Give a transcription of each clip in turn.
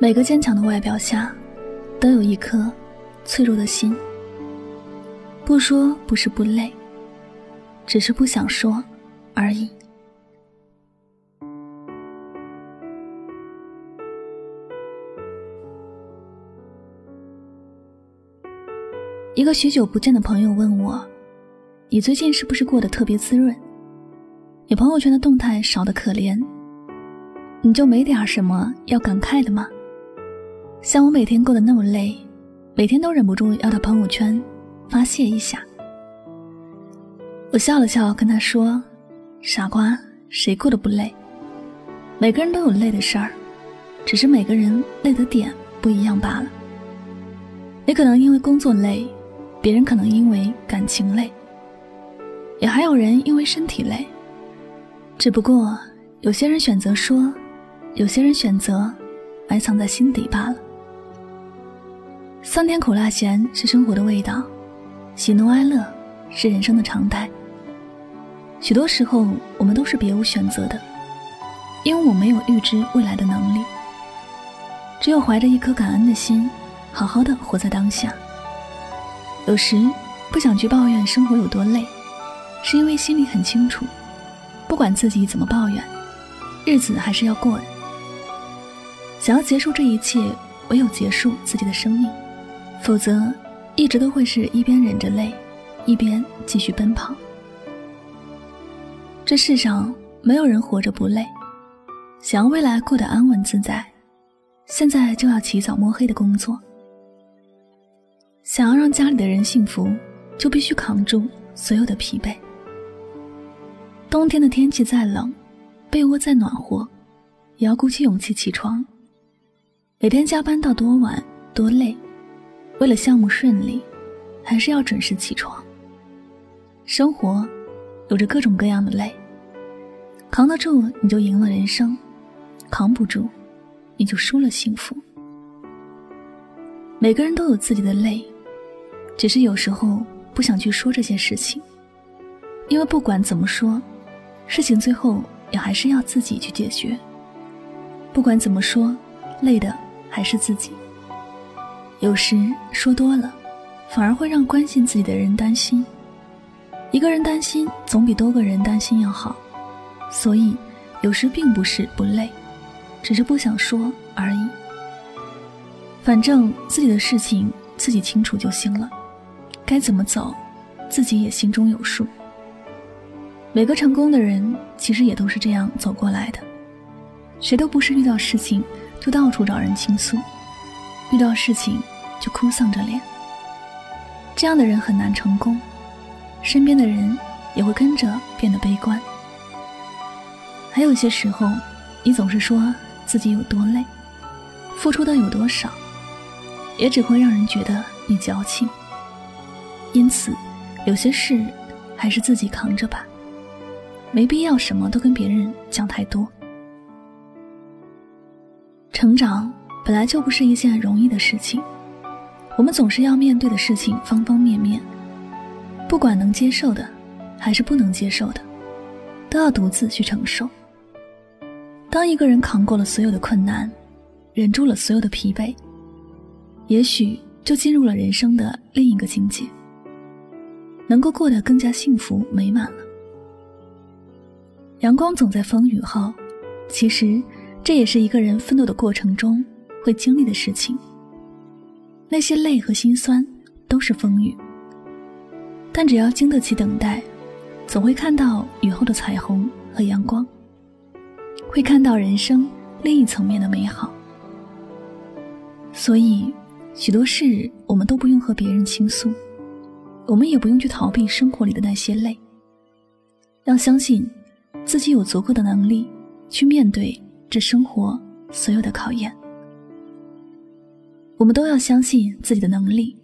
每个坚强的外表下，都有一颗脆弱的心。不说不是不累，只是不想说而已。一个许久不见的朋友问我：“你最近是不是过得特别滋润？你朋友圈的动态少得可怜，你就没点什么要感慨的吗？”像我每天过得那么累，每天都忍不住要到朋友圈发泄一下。我笑了笑，跟他说：“傻瓜，谁过得不累？每个人都有累的事儿，只是每个人累的点不一样罢了。你可能因为工作累，别人可能因为感情累，也还有人因为身体累。只不过有些人选择说，有些人选择埋藏在心底罢了。”酸甜苦辣咸是生活的味道，喜怒哀乐是人生的常态。许多时候，我们都是别无选择的，因为我没有预知未来的能力。只有怀着一颗感恩的心，好好的活在当下。有时不想去抱怨生活有多累，是因为心里很清楚，不管自己怎么抱怨，日子还是要过的。想要结束这一切，唯有结束自己的生命。否则，一直都会是一边忍着泪，一边继续奔跑。这世上没有人活着不累，想要未来过得安稳自在，现在就要起早摸黑的工作。想要让家里的人幸福，就必须扛住所有的疲惫。冬天的天气再冷，被窝再暖和，也要鼓起勇气起床。每天加班到多晚，多累。为了项目顺利，还是要准时起床。生活有着各种各样的累，扛得住你就赢了人生，扛不住你就输了幸福。每个人都有自己的累，只是有时候不想去说这些事情，因为不管怎么说，事情最后也还是要自己去解决。不管怎么说，累的还是自己。有时说多了，反而会让关心自己的人担心。一个人担心总比多个人担心要好，所以有时并不是不累，只是不想说而已。反正自己的事情自己清楚就行了，该怎么走，自己也心中有数。每个成功的人其实也都是这样走过来的，谁都不是遇到事情就到处找人倾诉。遇到事情就哭丧着脸，这样的人很难成功，身边的人也会跟着变得悲观。还有些时候，你总是说自己有多累，付出的有多少，也只会让人觉得你矫情。因此，有些事还是自己扛着吧，没必要什么都跟别人讲太多。成长。本来就不是一件容易的事情，我们总是要面对的事情方方面面，不管能接受的，还是不能接受的，都要独自去承受。当一个人扛过了所有的困难，忍住了所有的疲惫，也许就进入了人生的另一个境界，能够过得更加幸福美满了。阳光总在风雨后，其实这也是一个人奋斗的过程中。会经历的事情，那些累和心酸都是风雨，但只要经得起等待，总会看到雨后的彩虹和阳光。会看到人生另一层面的美好。所以，许多事我们都不用和别人倾诉，我们也不用去逃避生活里的那些累。要相信自己有足够的能力去面对这生活所有的考验。我们都要相信自己的能力，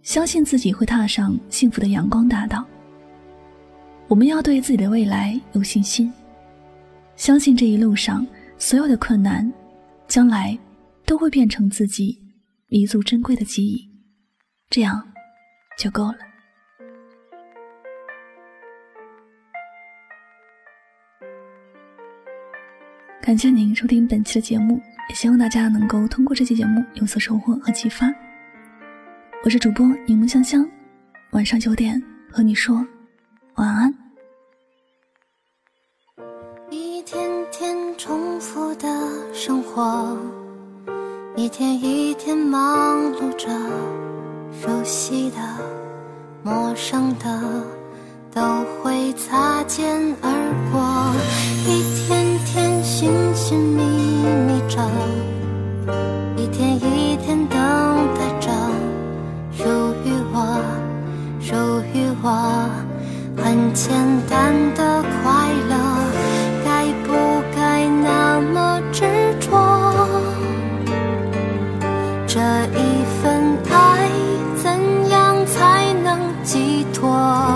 相信自己会踏上幸福的阳光大道。我们要对自己的未来有信心，相信这一路上所有的困难，将来都会变成自己弥足珍贵的记忆，这样就够了。感谢您收听本期的节目。也希望大家能够通过这期节目有所收获和启发。我是主播柠檬香香，晚上九点和你说晚安。一天天重复的生活，一天一天忙碌着，熟悉的、陌生的都会擦肩而过。一天天寻寻觅。一天一天等待着属于我，属于我很简单的快乐，该不该那么执着？这一份爱怎样才能寄托？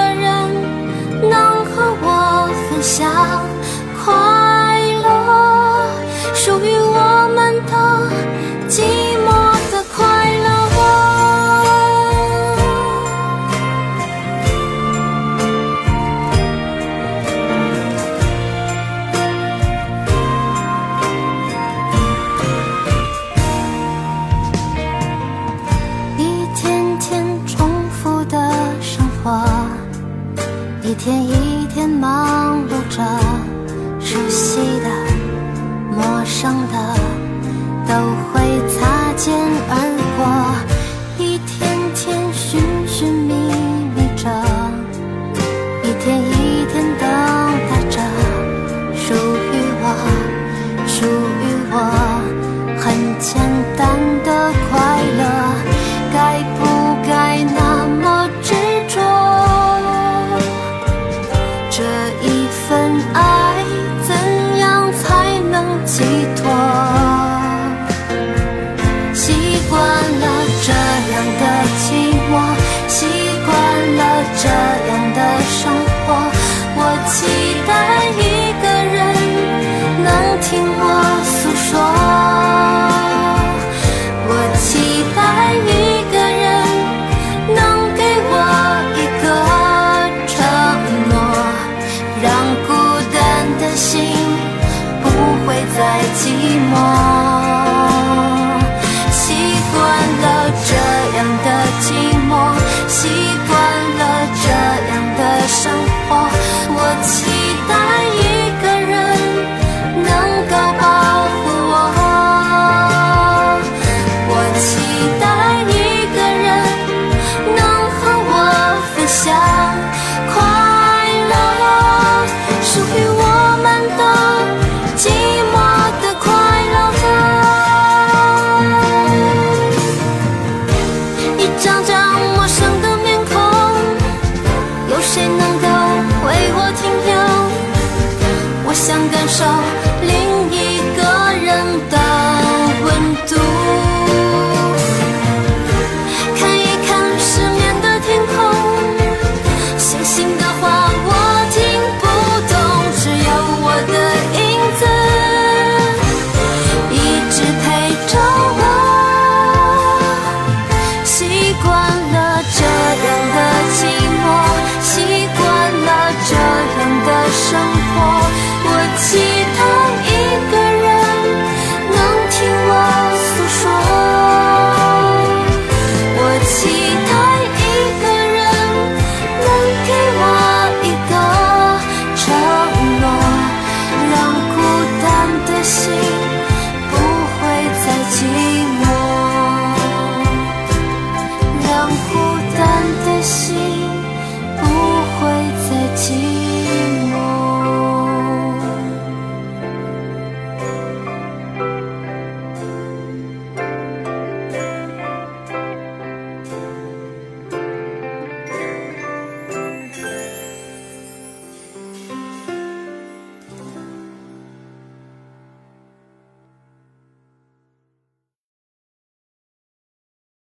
我诉说。